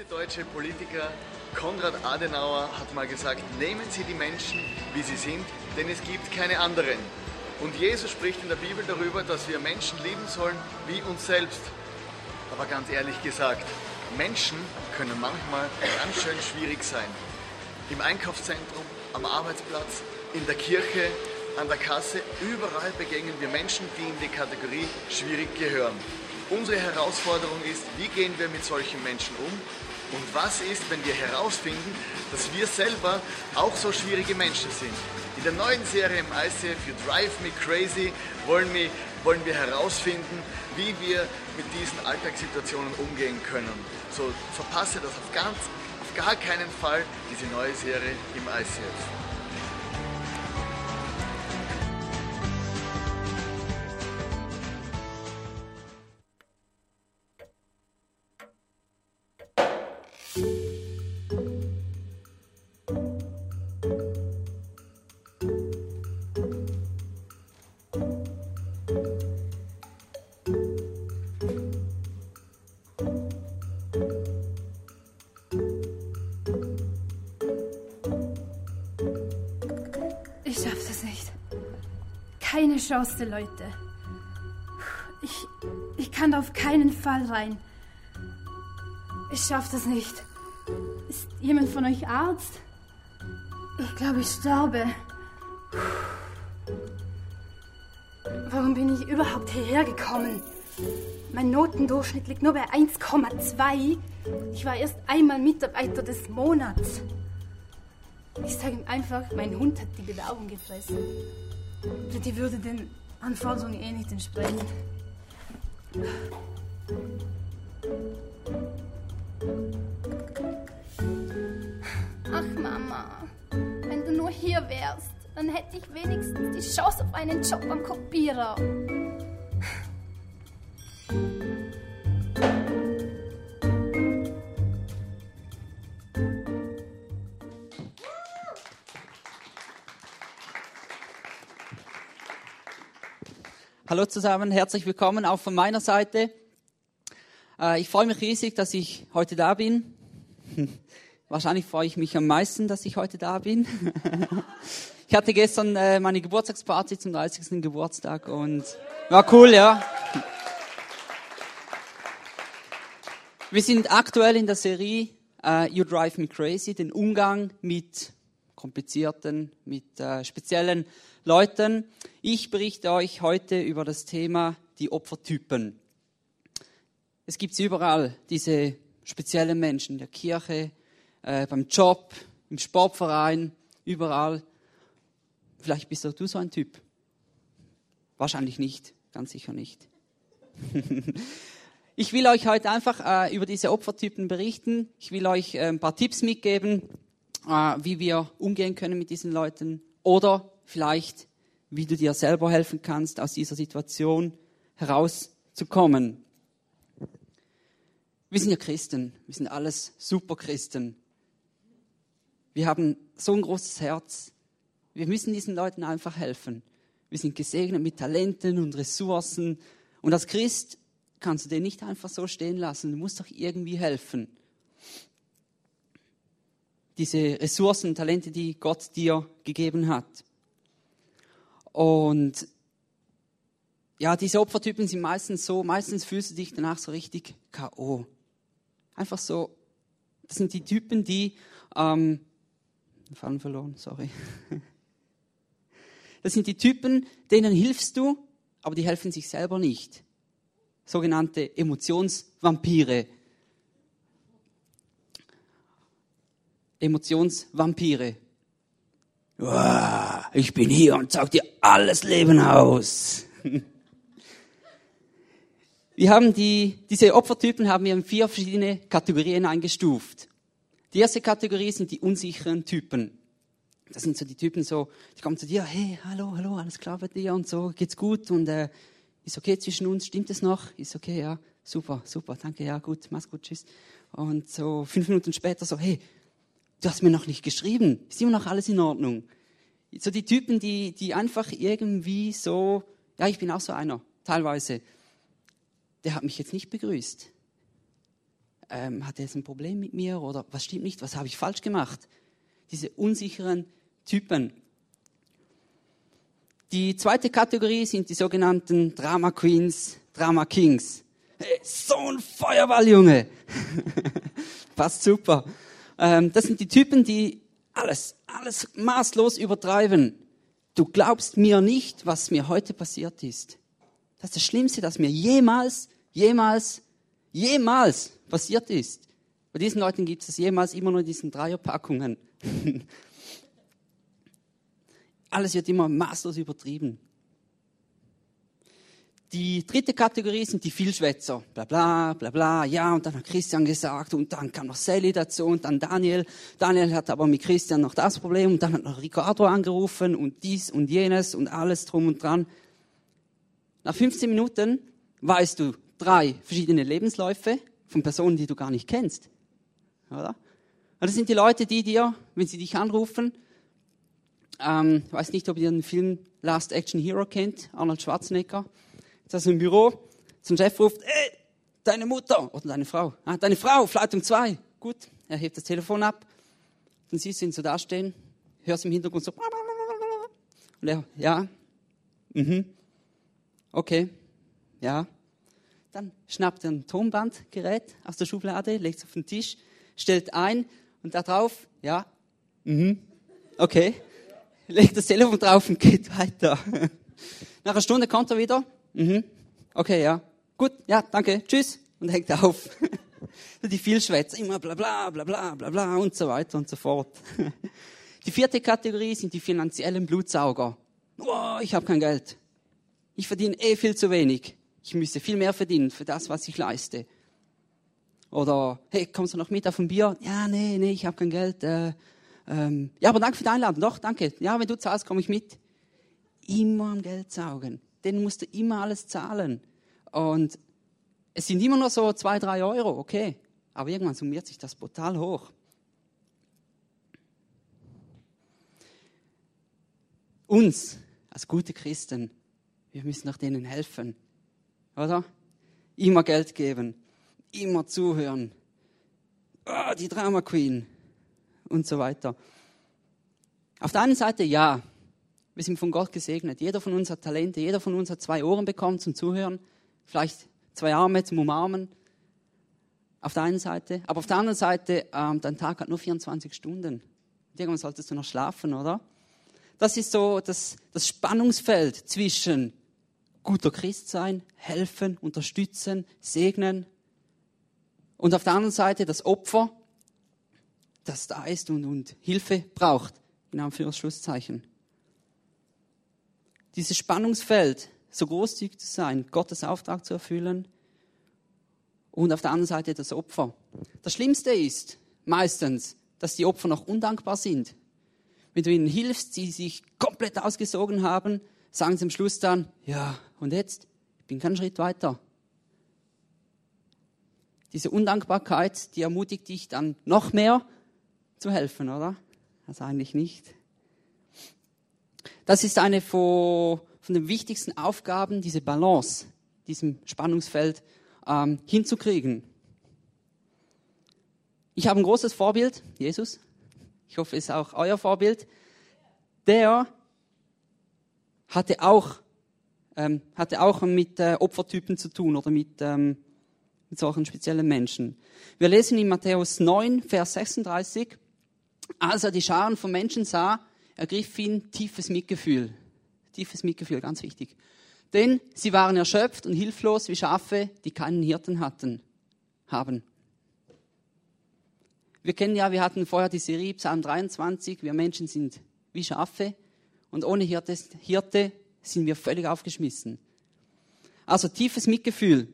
berühmte deutsche Politiker Konrad Adenauer hat mal gesagt, nehmen Sie die Menschen, wie sie sind, denn es gibt keine anderen. Und Jesus spricht in der Bibel darüber, dass wir Menschen lieben sollen wie uns selbst. Aber ganz ehrlich gesagt, Menschen können manchmal ganz schön schwierig sein. Im Einkaufszentrum, am Arbeitsplatz, in der Kirche, an der Kasse, überall begegnen wir Menschen, die in die Kategorie schwierig gehören. Unsere Herausforderung ist, wie gehen wir mit solchen Menschen um und was ist, wenn wir herausfinden, dass wir selber auch so schwierige Menschen sind. In der neuen Serie im ICF für Drive Me Crazy wollen wir, wollen wir herausfinden, wie wir mit diesen Alltagssituationen umgehen können. So verpasse das auf, ganz, auf gar keinen Fall, diese neue Serie im ICF. Chance, Leute. Ich, ich kann auf keinen Fall rein. Ich schaff das nicht. Jemand von euch Arzt? Ich glaube, ich sterbe. Warum bin ich überhaupt hierher gekommen? Mein Notendurchschnitt liegt nur bei 1,2. Ich war erst einmal Mitarbeiter des Monats. Ich sage ihm einfach, mein Hund hat die Bewerbung gefressen. Die würde den Anforderungen eh nicht entsprechen. Dann hätte ich wenigstens die Chance auf einen Job am Kopierer. Hallo zusammen, herzlich willkommen auch von meiner Seite. Äh, ich freue mich riesig, dass ich heute da bin. Wahrscheinlich freue ich mich am meisten, dass ich heute da bin. ich hatte gestern äh, meine Geburtstagsparty zum 30. Geburtstag und war cool, ja. Wir sind aktuell in der Serie uh, You Drive Me Crazy, den Umgang mit komplizierten, mit uh, speziellen Leuten. Ich berichte euch heute über das Thema die Opfertypen. Es gibt überall, diese speziellen Menschen, in der Kirche, äh, beim Job, im Sportverein, überall. Vielleicht bist auch du so ein Typ. Wahrscheinlich nicht, ganz sicher nicht. ich will euch heute einfach äh, über diese Opfertypen berichten. Ich will euch äh, ein paar Tipps mitgeben, äh, wie wir umgehen können mit diesen Leuten oder vielleicht, wie du dir selber helfen kannst, aus dieser Situation herauszukommen. Wir sind ja Christen, wir sind alles Superchristen. Wir haben so ein großes Herz. Wir müssen diesen Leuten einfach helfen. Wir sind gesegnet mit Talenten und Ressourcen. Und als Christ kannst du den nicht einfach so stehen lassen. Du musst doch irgendwie helfen. Diese Ressourcen, Talente, die Gott dir gegeben hat. Und ja, diese Opfertypen sind meistens so, meistens fühlst du dich danach so richtig K.O. Einfach so, das sind die Typen, die, ähm, Faden verloren, sorry. Das sind die Typen, denen hilfst du, aber die helfen sich selber nicht. Sogenannte Emotionsvampire. Emotionsvampire ich bin hier und sag dir alles Leben aus. Wir haben die, diese Opfertypen haben wir in vier verschiedene Kategorien eingestuft. Die erste Kategorie sind die unsicheren Typen. Das sind so die Typen so, die kommen zu dir, hey, hallo, hallo, alles klar bei dir und so, geht's gut und äh, ist okay zwischen uns, stimmt es noch? Ist okay, ja, super, super, danke, ja, gut, mach's gut, tschüss. Und so fünf Minuten später so, hey, du hast mir noch nicht geschrieben, ist immer noch alles in Ordnung? So die Typen, die, die einfach irgendwie so, ja, ich bin auch so einer, teilweise. Der hat mich jetzt nicht begrüßt. ähm, hat er jetzt ein Problem mit mir oder was stimmt nicht, was habe ich falsch gemacht? Diese unsicheren Typen. Die zweite Kategorie sind die sogenannten Drama Queens, Drama Kings. Hey, so ein Feuerball, Junge. Passt super. Ähm, das sind die Typen, die alles, alles maßlos übertreiben. Du glaubst mir nicht, was mir heute passiert ist. Das ist das Schlimmste, das mir jemals, jemals, jemals passiert ist. Bei diesen Leuten gibt es jemals immer nur diesen Dreierpackungen. Alles wird immer maßlos übertrieben. Die dritte Kategorie sind die Vielschwätzer. Bla bla, bla bla, ja, und dann hat Christian gesagt, und dann kam noch Sally dazu, und dann Daniel. Daniel hat aber mit Christian noch das Problem, und dann hat noch Ricardo angerufen, und dies und jenes, und alles drum und dran. Nach 15 Minuten weißt du drei verschiedene Lebensläufe von Personen, die du gar nicht kennst. Oder? Das sind die Leute, die dir, wenn sie dich anrufen, ähm, ich weiß nicht, ob ihr den Film Last Action Hero kennt, Arnold Schwarzenegger. Jetzt ist er im Büro, zum Chef ruft, ey, deine Mutter oder deine Frau. Ah, deine Frau, Fleitung 2. Gut, er hebt das Telefon ab. Dann siehst du ihn so dastehen, hörst im Hintergrund so. Und er, ja, mhm, okay, ja. Dann schnappt er ein Tonbandgerät aus der Schublade, legt es auf den Tisch, stellt ein und da drauf, ja, mhm, okay legt das Telefon drauf und geht weiter. Nach einer Stunde kommt er wieder. Mhm. Okay, ja. Gut, ja, danke, tschüss. Und hängt auf. Die Vielschwätzer, immer bla bla bla bla bla bla und so weiter und so fort. Die vierte Kategorie sind die finanziellen Blutsauger. Oh, ich habe kein Geld. Ich verdiene eh viel zu wenig. Ich müsste viel mehr verdienen für das, was ich leiste. Oder, hey, kommst du noch mit auf ein Bier? Ja, nee, nee, ich habe kein Geld. Äh, ähm, ja, aber danke für die Einladung. Doch, danke. Ja, wenn du zahlst, komme ich mit. Immer am Geld saugen. Den musst du immer alles zahlen. Und es sind immer nur so zwei, drei Euro, okay. Aber irgendwann summiert sich das brutal hoch. Uns als gute Christen, wir müssen doch denen helfen. Oder? Immer Geld geben. Immer zuhören. Oh, die Drama Queen und so weiter. Auf der einen Seite ja, wir sind von Gott gesegnet. Jeder von uns hat Talente, jeder von uns hat zwei Ohren bekommen zum Zuhören, vielleicht zwei Arme zum Umarmen. Auf der einen Seite. Aber auf der anderen Seite, ähm, dein Tag hat nur 24 Stunden. Irgendwann solltest du noch schlafen, oder? Das ist so das, das Spannungsfeld zwischen guter Christ sein, helfen, unterstützen, segnen. Und auf der anderen Seite das Opfer, das da ist und, und Hilfe braucht, in Anführungszeichen. Dieses Spannungsfeld, so großzügig zu sein, Gottes Auftrag zu erfüllen und auf der anderen Seite das Opfer. Das Schlimmste ist meistens, dass die Opfer noch undankbar sind. Wenn du ihnen hilfst, sie sich komplett ausgesogen haben, sagen sie am Schluss dann, ja, und jetzt? Ich bin keinen Schritt weiter. Diese Undankbarkeit, die ermutigt dich dann noch mehr zu helfen, oder? Also eigentlich nicht. Das ist eine von, von den wichtigsten Aufgaben, diese Balance, diesem Spannungsfeld ähm, hinzukriegen. Ich habe ein großes Vorbild, Jesus. Ich hoffe, es ist auch euer Vorbild. Der hatte auch, ähm, hatte auch mit äh, Opfertypen zu tun oder mit, ähm, mit solchen speziellen Menschen. Wir lesen in Matthäus 9, Vers 36. Als er die Scharen von Menschen sah, ergriff ihn tiefes Mitgefühl. Tiefes Mitgefühl, ganz wichtig. Denn sie waren erschöpft und hilflos wie Schafe, die keinen Hirten hatten, haben. Wir kennen ja, wir hatten vorher die Serie Psalm 23, wir Menschen sind wie Schafe und ohne Hirte, Hirte sind wir völlig aufgeschmissen. Also tiefes Mitgefühl.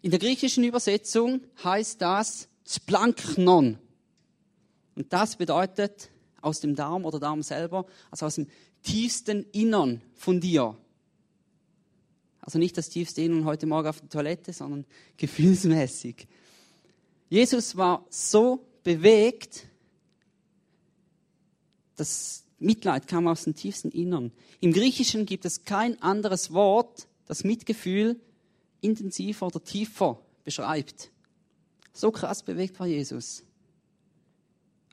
In der griechischen Übersetzung heißt das Splanknon. Und das bedeutet aus dem Darm oder Darm selber, also aus dem tiefsten Innern von dir. Also nicht das tiefste Innern heute Morgen auf der Toilette, sondern gefühlsmäßig. Jesus war so bewegt, das Mitleid kam aus dem tiefsten Innern. Im Griechischen gibt es kein anderes Wort, das Mitgefühl intensiver oder tiefer beschreibt So krass bewegt war Jesus.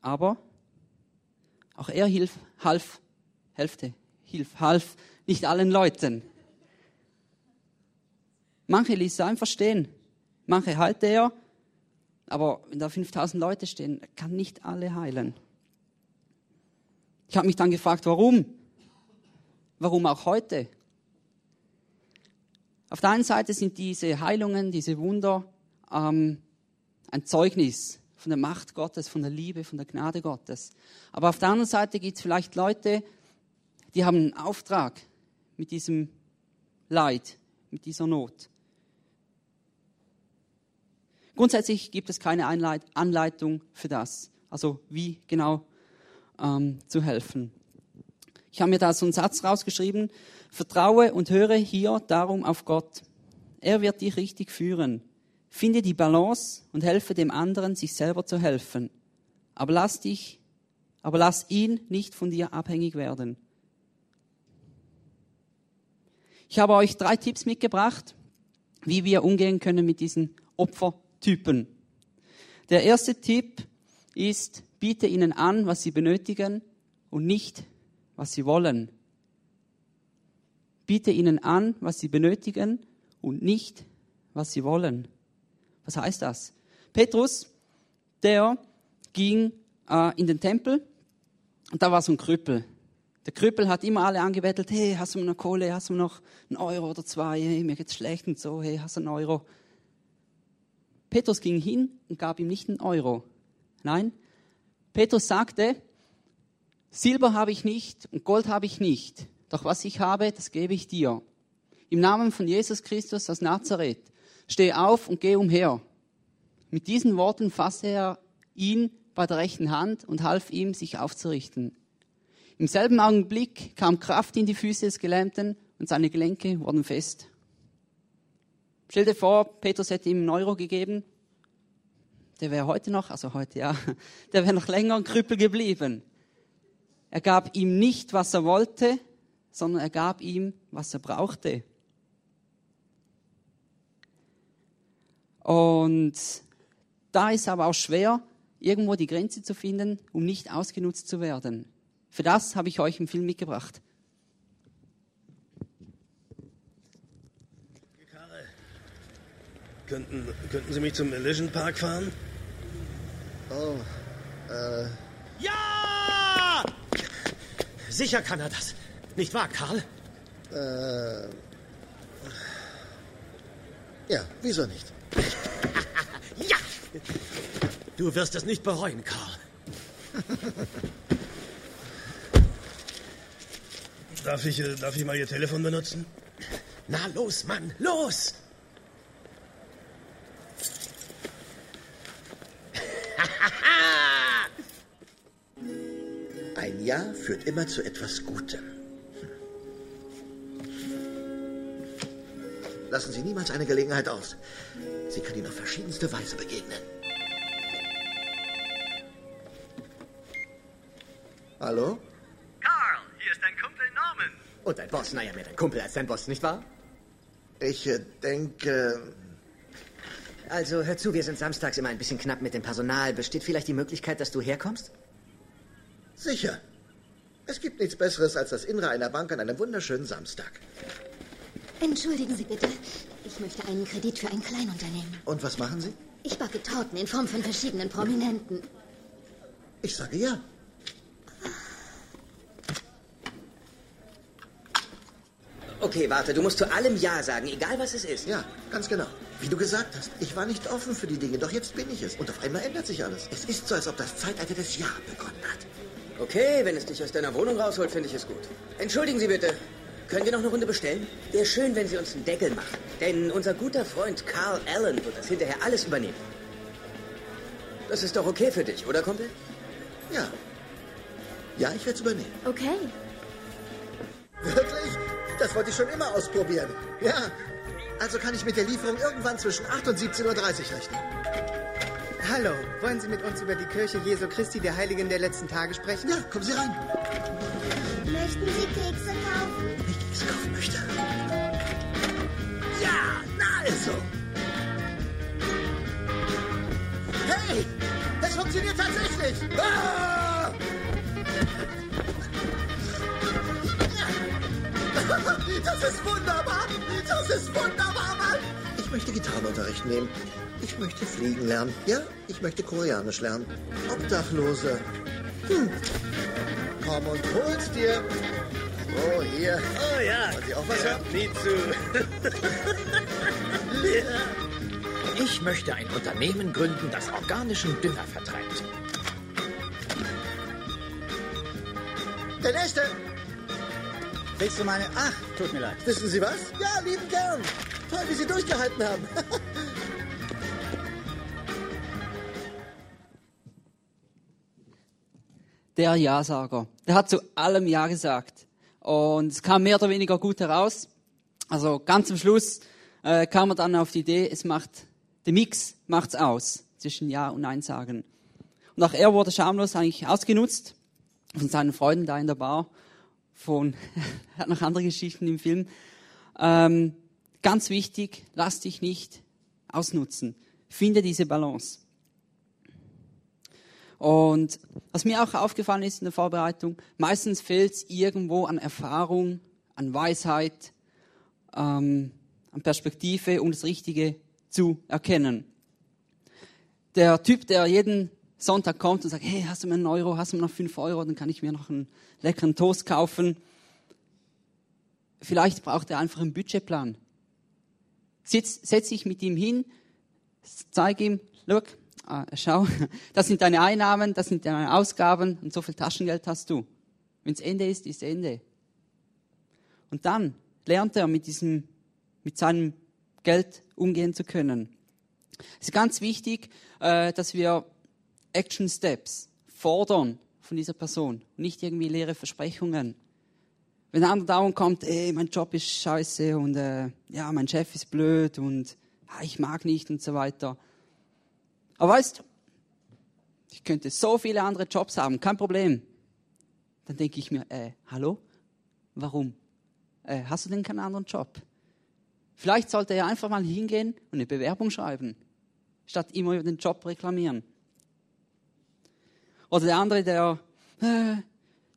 Aber auch er hilf, half, helfte, hilf, half nicht allen Leuten. Manche ließ er einfach stehen. Manche heilte er. Aber wenn da 5000 Leute stehen, kann nicht alle heilen. Ich habe mich dann gefragt, warum? Warum auch heute? Auf der einen Seite sind diese Heilungen, diese Wunder ähm, ein Zeugnis von der Macht Gottes, von der Liebe, von der Gnade Gottes. Aber auf der anderen Seite gibt es vielleicht Leute, die haben einen Auftrag mit diesem Leid, mit dieser Not. Grundsätzlich gibt es keine Anleitung für das, also wie genau ähm, zu helfen. Ich habe mir da so einen Satz rausgeschrieben, vertraue und höre hier darum auf Gott. Er wird dich richtig führen. Finde die Balance und helfe dem anderen, sich selber zu helfen. Aber lass dich, aber lass ihn nicht von dir abhängig werden. Ich habe euch drei Tipps mitgebracht, wie wir umgehen können mit diesen Opfertypen. Der erste Tipp ist, biete ihnen an, was sie benötigen und nicht, was sie wollen. Biete ihnen an, was sie benötigen und nicht, was sie wollen. Was heißt das? Petrus, der ging äh, in den Tempel und da war so ein Krüppel. Der Krüppel hat immer alle angebettelt, hey, hast du noch Kohle, hast du noch einen Euro oder zwei, hey, mir geht's schlecht und so, hey, hast du einen Euro? Petrus ging hin und gab ihm nicht einen Euro. Nein, Petrus sagte, Silber habe ich nicht und Gold habe ich nicht, doch was ich habe, das gebe ich dir. Im Namen von Jesus Christus aus Nazareth, steh auf und geh umher. Mit diesen Worten fasste er ihn bei der rechten Hand und half ihm, sich aufzurichten. Im selben Augenblick kam Kraft in die Füße des Gelähmten und seine Gelenke wurden fest. Stell dir vor, Petrus hätte ihm einen Euro gegeben. Der wäre heute noch, also heute ja, der wäre noch länger ein Krüppel geblieben. Er gab ihm nicht, was er wollte, sondern er gab ihm, was er brauchte. Und da ist aber auch schwer, irgendwo die Grenze zu finden, um nicht ausgenutzt zu werden. Für das habe ich euch einen Film mitgebracht. Karre, könnten, könnten Sie mich zum Illusion Park fahren? Oh, äh. Ja! Sicher kann er das. Nicht wahr, Karl? Äh. Ja, wieso nicht? ja! Du wirst es nicht bereuen, Karl. darf, ich, äh, darf ich mal Ihr Telefon benutzen? Na los, Mann, los! Ein Ja führt immer zu etwas Gutem. Lassen Sie niemals eine Gelegenheit aus. Sie können Ihnen auf verschiedenste Weise begegnen. Hallo? Carl, hier ist dein Kumpel Norman. Und dein Boss, naja, mehr dein Kumpel als dein Boss, nicht wahr? Ich äh, denke. Also, hör zu, wir sind samstags immer ein bisschen knapp mit dem Personal. Besteht vielleicht die Möglichkeit, dass du herkommst? Sicher. Es gibt nichts Besseres als das Innere einer Bank an einem wunderschönen Samstag. Entschuldigen Sie bitte. Ich möchte einen Kredit für ein Kleinunternehmen. Und was machen Sie? Ich backe Torten in Form von verschiedenen Prominenten. Ich sage ja. Okay, warte, du musst zu allem Ja sagen, egal was es ist. Ja, ganz genau. Wie du gesagt hast, ich war nicht offen für die Dinge, doch jetzt bin ich es. Und auf einmal ändert sich alles. Es ist so, als ob das Zeitalter des Ja begonnen hat. Okay, wenn es dich aus deiner Wohnung rausholt, finde ich es gut. Entschuldigen Sie bitte. Können wir noch eine Runde bestellen? Wäre schön, wenn Sie uns einen Deckel machen. Denn unser guter Freund Carl Allen wird das hinterher alles übernehmen. Das ist doch okay für dich, oder, Kumpel? Ja. Ja, ich werde es übernehmen. Okay. Wirklich? Das wollte ich schon immer ausprobieren. Ja. Also kann ich mit der Lieferung irgendwann zwischen 8 und 17.30 Uhr rechnen. Hallo, wollen Sie mit uns über die Kirche Jesu Christi der Heiligen der letzten Tage sprechen? Ja, kommen Sie rein. Möchten Sie Kekse kaufen? Wenn ich Kekse kaufen möchte. Ja, na also. Hey, es funktioniert tatsächlich. Ah! Das ist wunderbar. Das ist wunderbar, Mann. Ich möchte Gitarrenunterricht nehmen. Ich möchte fliegen lernen. Ja, ich möchte Koreanisch lernen. Obdachlose. Hm. Komm und hol's dir. Oh, hier. Oh ja. Wollen Sie auch was ja, haben? nie zu. Ich möchte ein Unternehmen gründen, das organischen Dünger vertreibt. Der nächste. Willst du meine... Ach, tut mir leid. Wissen Sie was? Ja, lieben gern. Toll, wie Sie durchgehalten haben. Der Ja-Sager. Der hat zu allem Ja gesagt. Und es kam mehr oder weniger gut heraus. Also ganz am Schluss äh, kam er dann auf die Idee, es macht, der Mix macht's aus zwischen Ja und Nein sagen. Und auch er wurde schamlos eigentlich ausgenutzt von seinen Freunden da in der Bar. Von, er hat noch andere Geschichten im Film. Ähm, ganz wichtig, lass dich nicht ausnutzen. Finde diese Balance. Und was mir auch aufgefallen ist in der Vorbereitung, meistens fehlt es irgendwo an Erfahrung, an Weisheit, ähm, an Perspektive, um das Richtige zu erkennen. Der Typ, der jeden Sonntag kommt und sagt, hey, hast du mir einen Euro, hast du mir noch fünf Euro, dann kann ich mir noch einen leckeren Toast kaufen. Vielleicht braucht er einfach einen Budgetplan. Sitz, setz dich mit ihm hin, zeig ihm, look, ah, schau, das sind deine Einnahmen, das sind deine Ausgaben und so viel Taschengeld hast du. Wenns Ende ist, ist Ende. Und dann lernt er mit diesem, mit seinem Geld umgehen zu können. Es ist ganz wichtig, äh, dass wir Action Steps fordern von dieser Person, nicht irgendwie leere Versprechungen. Wenn der andere dauernd kommt, ey, mein Job ist scheiße und äh, ja, mein Chef ist blöd und ja, ich mag nicht und so weiter. Aber weißt du, ich könnte so viele andere Jobs haben, kein Problem. Dann denke ich mir, äh, hallo? Warum? Äh, hast du denn keinen anderen Job? Vielleicht sollte er einfach mal hingehen und eine Bewerbung schreiben, statt immer über den Job reklamieren. Oder der andere, der, äh,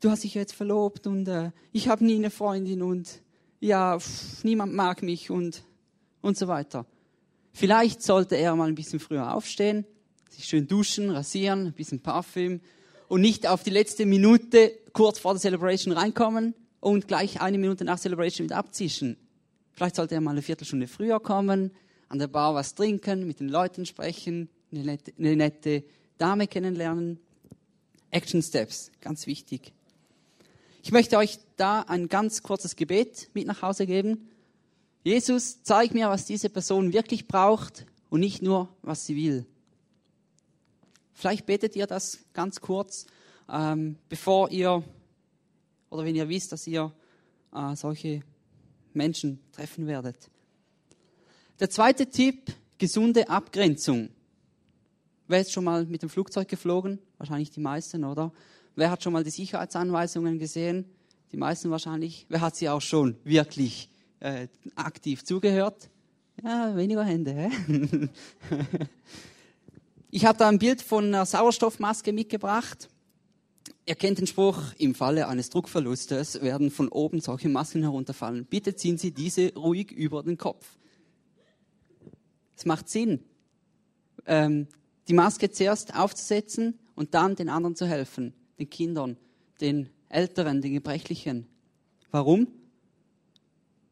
du hast dich jetzt verlobt und äh, ich habe nie eine Freundin und ja, pff, niemand mag mich und, und so weiter. Vielleicht sollte er mal ein bisschen früher aufstehen, sich schön duschen, rasieren, ein bisschen Parfüm und nicht auf die letzte Minute kurz vor der Celebration reinkommen und gleich eine Minute nach Celebration wieder abzischen. Vielleicht sollte er mal eine Viertelstunde früher kommen, an der Bar was trinken, mit den Leuten sprechen, eine nette, eine nette Dame kennenlernen. Action Steps, ganz wichtig. Ich möchte euch da ein ganz kurzes Gebet mit nach Hause geben. Jesus, zeig mir, was diese Person wirklich braucht und nicht nur, was sie will. Vielleicht betet ihr das ganz kurz, ähm, bevor ihr oder wenn ihr wisst, dass ihr äh, solche Menschen treffen werdet. Der zweite Tipp, gesunde Abgrenzung. Wer ist schon mal mit dem Flugzeug geflogen? Wahrscheinlich die meisten, oder? Wer hat schon mal die Sicherheitsanweisungen gesehen? Die meisten wahrscheinlich. Wer hat sie auch schon wirklich äh, aktiv zugehört? Ja, weniger Hände. Hä? ich habe da ein Bild von einer Sauerstoffmaske mitgebracht. Ihr kennt den Spruch, im Falle eines Druckverlustes werden von oben solche Masken herunterfallen. Bitte ziehen Sie diese ruhig über den Kopf. Es macht Sinn, ähm, die Maske zuerst aufzusetzen und dann den anderen zu helfen, den Kindern, den Älteren, den Gebrechlichen. Warum?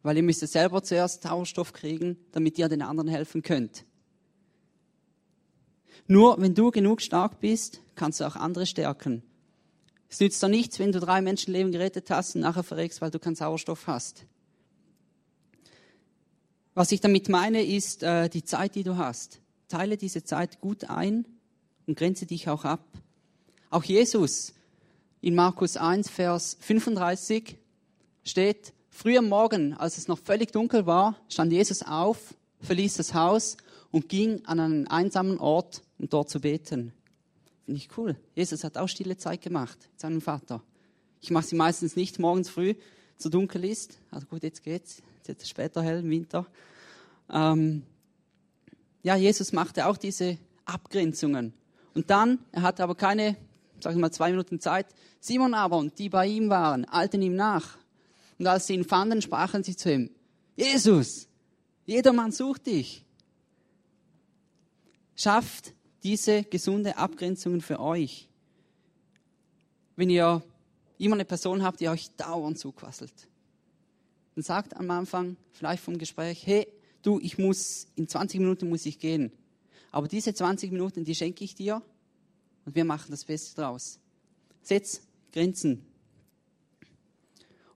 Weil ihr müsst selber zuerst Sauerstoff kriegen, damit ihr den anderen helfen könnt. Nur wenn du genug stark bist, kannst du auch andere stärken. Es nützt doch nichts, wenn du drei Menschenleben gerettet hast und nachher verreckst, weil du keinen Sauerstoff hast. Was ich damit meine, ist äh, die Zeit, die du hast. Teile diese Zeit gut ein und grenze dich auch ab. Auch Jesus in Markus 1, Vers 35 steht, früh am Morgen, als es noch völlig dunkel war, stand Jesus auf, verließ das Haus und ging an einen einsamen Ort, um dort zu beten. Finde ich cool. Jesus hat auch stille Zeit gemacht mit seinem Vater. Ich mache sie meistens nicht morgens früh, so dunkel ist. Also gut, jetzt geht's. Jetzt ist es später hell im Winter. Ähm, ja, Jesus machte auch diese Abgrenzungen. Und dann, er hatte aber keine, sag ich mal, zwei Minuten Zeit. Simon aber und die bei ihm waren, eilten ihm nach. Und als sie ihn fanden, sprachen sie zu ihm, Jesus, jedermann sucht dich. Schafft diese gesunde Abgrenzungen für euch. Wenn ihr immer eine Person habt, die euch dauernd zuquasselt, dann sagt am Anfang vielleicht vom Gespräch, hey, du, ich muss, in 20 Minuten muss ich gehen. Aber diese 20 Minuten, die schenke ich dir und wir machen das Beste draus. Setz Grenzen.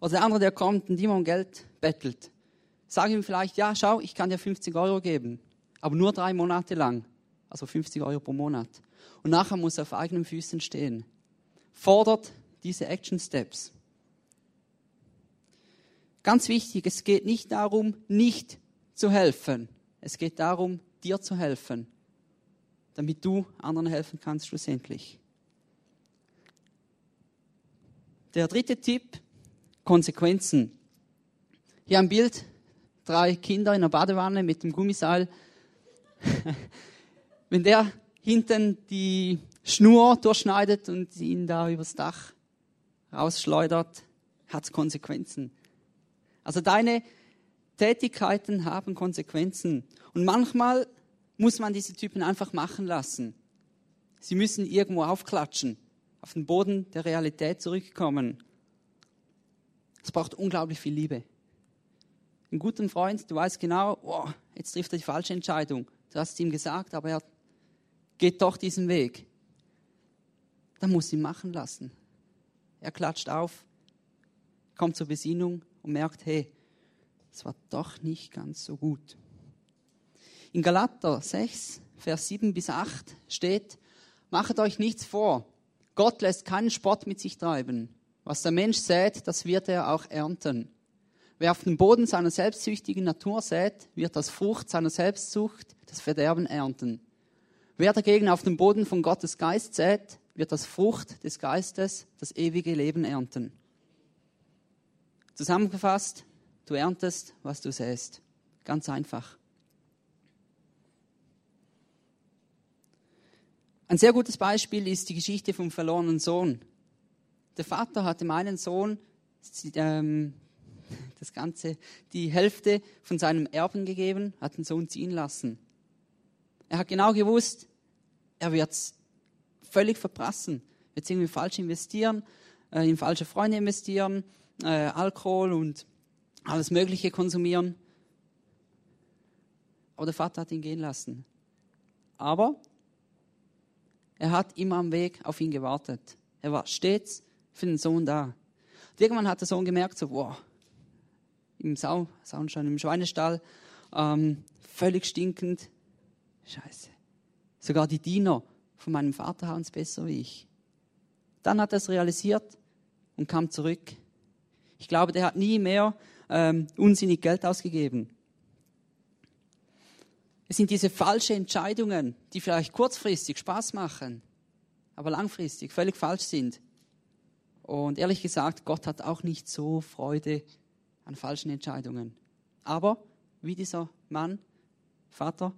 Oder der andere, der kommt und immer um Geld bettelt. Sag ihm vielleicht, ja, schau, ich kann dir 50 Euro geben, aber nur drei Monate lang. Also 50 Euro pro Monat. Und nachher muss er auf eigenen Füßen stehen. Fordert diese Action Steps. Ganz wichtig, es geht nicht darum, nicht zu helfen. Es geht darum, dir zu helfen, damit du anderen helfen kannst schlussendlich. Der dritte Tipp, Konsequenzen. Hier ein Bild, drei Kinder in einer Badewanne mit dem Gummiseil. Wenn der hinten die Schnur durchschneidet und ihn da übers Dach rausschleudert, hat es Konsequenzen. Also deine Tätigkeiten haben Konsequenzen. Und manchmal muss man diese Typen einfach machen lassen. Sie müssen irgendwo aufklatschen, auf den Boden der Realität zurückkommen. Es braucht unglaublich viel Liebe. Ein guter Freund, du weißt genau, oh, jetzt trifft er die falsche Entscheidung. Du hast es ihm gesagt, aber er geht doch diesen Weg. Dann muss ihn machen lassen. Er klatscht auf, kommt zur Besinnung und merkt, hey, es war doch nicht ganz so gut. In Galater 6, Vers 7 bis 8 steht, Machet euch nichts vor. Gott lässt keinen Spott mit sich treiben. Was der Mensch sät, das wird er auch ernten. Wer auf dem Boden seiner selbstsüchtigen Natur sät, wird das Frucht seiner Selbstsucht, das Verderben ernten. Wer dagegen auf dem Boden von Gottes Geist sät, wird das Frucht des Geistes, das ewige Leben ernten. Zusammengefasst, du erntest, was du säst. Ganz einfach. Ein sehr gutes Beispiel ist die Geschichte vom verlorenen Sohn. Der Vater hatte meinen Sohn ähm, das Ganze, die Hälfte von seinem Erben gegeben, hat den Sohn ziehen lassen. Er hat genau gewusst, er wird es völlig verprassen, wird irgendwie falsch investieren, äh, in falsche Freunde investieren, äh, Alkohol und alles Mögliche konsumieren. Aber der Vater hat ihn gehen lassen. Aber er hat immer am Weg auf ihn gewartet. Er war stets für den Sohn da. Und irgendwann hat der Sohn gemerkt, so, wow, im Sau, Sauenstein, im Schweinestall, ähm, völlig stinkend. Scheiße. Sogar die Diener von meinem Vater haben es besser wie ich. Dann hat er es realisiert und kam zurück. Ich glaube, der hat nie mehr ähm, unsinnig Geld ausgegeben. Es sind diese falschen Entscheidungen, die vielleicht kurzfristig Spaß machen, aber langfristig völlig falsch sind. Und ehrlich gesagt, Gott hat auch nicht so Freude an falschen Entscheidungen. Aber wie dieser Mann, Vater,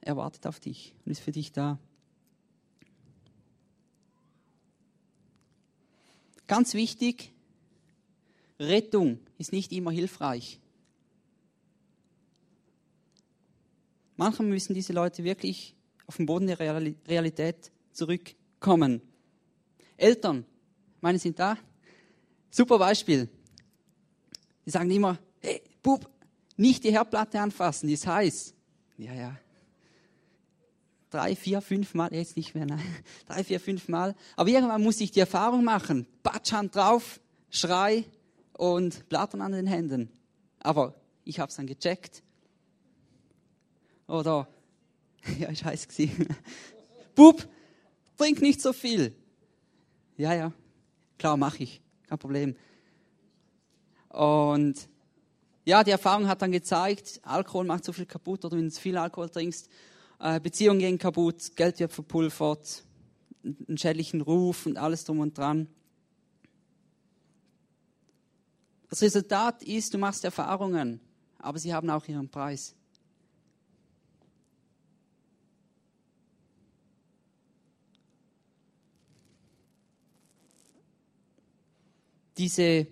er wartet auf dich und ist für dich da. Ganz wichtig, Rettung ist nicht immer hilfreich. Manchmal müssen diese Leute wirklich auf den Boden der Realität zurückkommen. Eltern, meine sind da. Super Beispiel. Die sagen immer, hey, Bub, nicht die Herdplatte anfassen, die ist heiß. Ja, ja. Drei, vier, fünf Mal, jetzt nicht mehr, nein. Drei, vier, fünf Mal. Aber irgendwann muss ich die Erfahrung machen. Batschhand drauf, Schrei und Blattern an den Händen. Aber ich habe es dann gecheckt. Oder, ja, ist heiß gewesen. Bub, trink nicht so viel. Ja, ja, klar, mache ich. Kein Problem. Und ja, die Erfahrung hat dann gezeigt, Alkohol macht so viel kaputt oder wenn du viel Alkohol trinkst, äh, Beziehungen gehen kaputt, Geld wird verpulvert, einen schädlichen Ruf und alles drum und dran. Das Resultat ist, du machst Erfahrungen, aber sie haben auch ihren Preis. Diese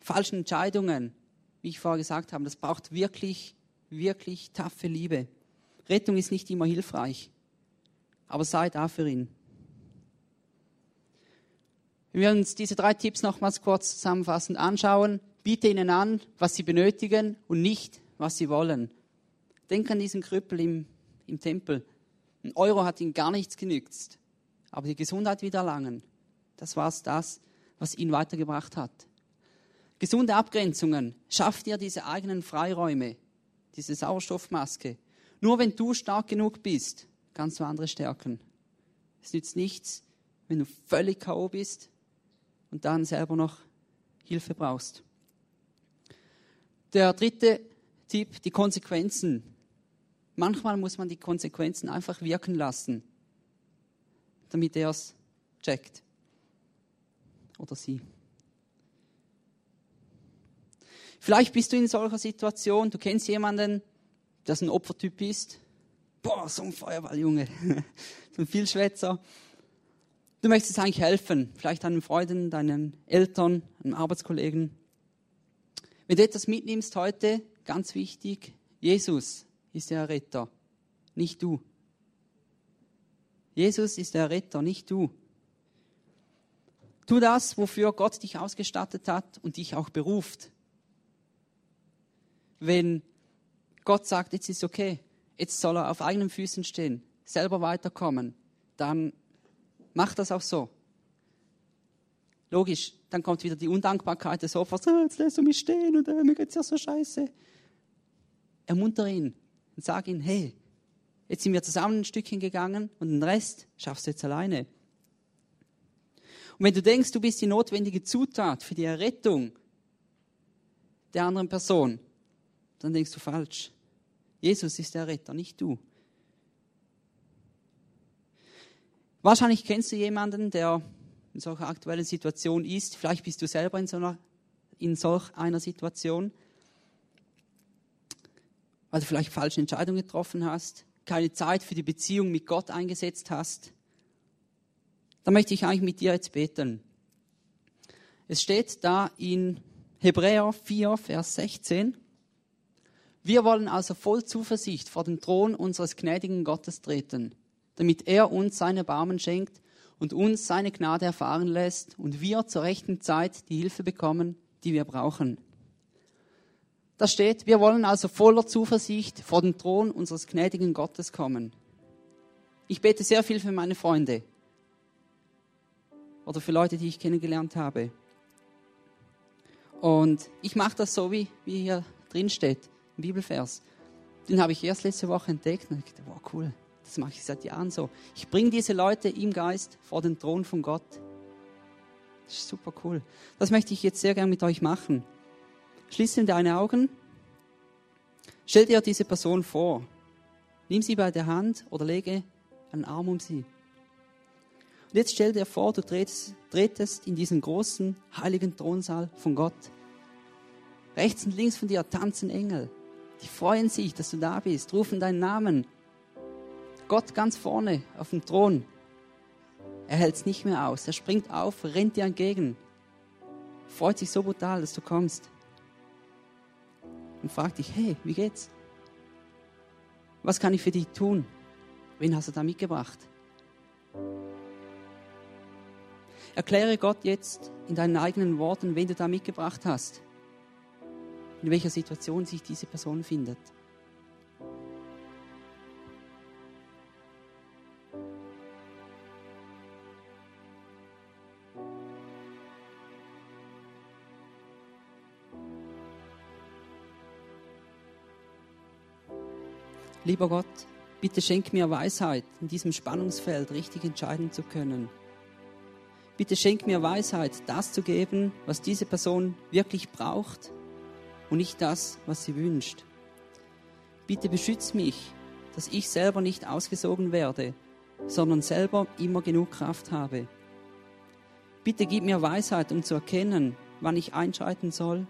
falschen Entscheidungen, wie ich vorher gesagt habe, das braucht wirklich, wirklich taffe Liebe. Rettung ist nicht immer hilfreich, aber sei da für ihn. Wenn wir uns diese drei Tipps nochmals kurz zusammenfassend anschauen, biete ihnen an, was sie benötigen und nicht, was sie wollen. Denk an diesen Krüppel im, im Tempel. Ein Euro hat ihm gar nichts genützt, aber die Gesundheit wieder erlangen. Das war das, was ihn weitergebracht hat. Gesunde Abgrenzungen. Schaff dir diese eigenen Freiräume, diese Sauerstoffmaske. Nur wenn du stark genug bist, kannst du andere stärken. Es nützt nichts, wenn du völlig K.O. bist und dann selber noch Hilfe brauchst. Der dritte Tipp, die Konsequenzen. Manchmal muss man die Konsequenzen einfach wirken lassen, damit er es checkt. Oder sie. Vielleicht bist du in solcher Situation, du kennst jemanden, der ein Opfertyp ist. Boah, so ein Feuerballjunge, so ein Vielschwätzer. Du möchtest eigentlich helfen, vielleicht deinen Freunden, deinen Eltern, einem Arbeitskollegen. Wenn du etwas mitnimmst heute, ganz wichtig, Jesus ist der Retter, nicht du. Jesus ist der Retter, nicht du. Tu das, wofür Gott dich ausgestattet hat und dich auch beruft. Wenn Gott sagt, jetzt ist okay, jetzt soll er auf eigenen Füßen stehen, selber weiterkommen, dann Mach das auch so. Logisch, dann kommt wieder die Undankbarkeit des Opfers. Oh, jetzt lässt du mich stehen und äh, mir geht's ja so scheiße. Ermunter ihn und sag ihm, hey, jetzt sind wir zusammen ein Stückchen gegangen und den Rest schaffst du jetzt alleine. Und wenn du denkst, du bist die notwendige Zutat für die Errettung der anderen Person, dann denkst du falsch. Jesus ist der Retter, nicht du. Wahrscheinlich kennst du jemanden, der in solcher aktuellen Situation ist. Vielleicht bist du selber in, so einer, in solch einer Situation, weil du vielleicht falsche Entscheidungen getroffen hast, keine Zeit für die Beziehung mit Gott eingesetzt hast. Da möchte ich eigentlich mit dir jetzt beten. Es steht da in Hebräer 4, Vers 16. Wir wollen also voll Zuversicht vor den Thron unseres gnädigen Gottes treten damit er uns seine Barmen schenkt und uns seine Gnade erfahren lässt und wir zur rechten Zeit die Hilfe bekommen, die wir brauchen. Da steht, wir wollen also voller Zuversicht vor den Thron unseres gnädigen Gottes kommen. Ich bete sehr viel für meine Freunde oder für Leute, die ich kennengelernt habe. Und ich mache das so, wie, wie hier drin steht, im Bibelvers. Den habe ich erst letzte Woche entdeckt und ich dachte, wow, cool. Das mache ich seit Jahren so. Ich bringe diese Leute im Geist vor den Thron von Gott. Das ist super cool. Das möchte ich jetzt sehr gern mit euch machen. Schließe deine Augen. Stell dir diese Person vor. Nimm sie bei der Hand oder lege einen Arm um sie. Und jetzt stell dir vor, du tretest in diesen großen, heiligen Thronsaal von Gott. Rechts und links von dir tanzen Engel. Die freuen sich, dass du da bist, rufen deinen Namen Gott ganz vorne auf dem Thron. Er hält es nicht mehr aus. Er springt auf, rennt dir entgegen. Freut sich so brutal, dass du kommst. Und fragt dich, hey, wie geht's? Was kann ich für dich tun? Wen hast du da mitgebracht? Erkläre Gott jetzt in deinen eigenen Worten, wen du da mitgebracht hast. In welcher Situation sich diese Person findet. Lieber Gott, bitte schenk mir Weisheit, in diesem Spannungsfeld richtig entscheiden zu können. Bitte schenk mir Weisheit, das zu geben, was diese Person wirklich braucht und nicht das, was sie wünscht. Bitte beschütze mich, dass ich selber nicht ausgesogen werde, sondern selber immer genug Kraft habe. Bitte gib mir Weisheit, um zu erkennen, wann ich einschreiten soll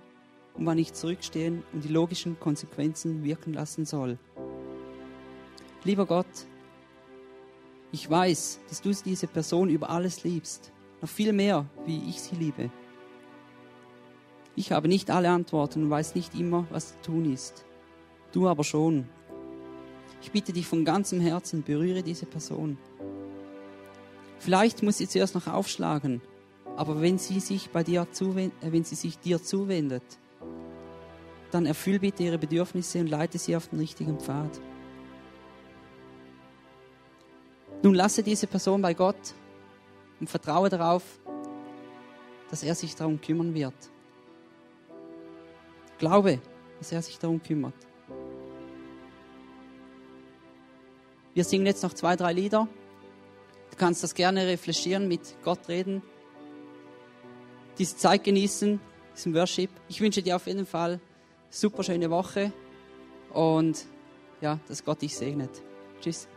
und wann ich zurückstehen und die logischen Konsequenzen wirken lassen soll. Lieber Gott, ich weiß, dass du diese Person über alles liebst, noch viel mehr, wie ich sie liebe. Ich habe nicht alle Antworten und weiß nicht immer, was zu tun ist. Du aber schon. Ich bitte dich von ganzem Herzen, berühre diese Person. Vielleicht muss sie zuerst noch aufschlagen, aber wenn sie sich bei dir zuwendet, wenn sie sich dir zuwendet, dann erfüll bitte ihre Bedürfnisse und leite sie auf den richtigen Pfad. Nun lasse diese Person bei Gott und vertraue darauf, dass er sich darum kümmern wird. Glaube, dass er sich darum kümmert. Wir singen jetzt noch zwei, drei Lieder. Du kannst das gerne reflektieren, mit Gott reden, diese Zeit genießen, diesen Worship. Ich wünsche dir auf jeden Fall super schöne Woche und ja, dass Gott dich segnet. Tschüss.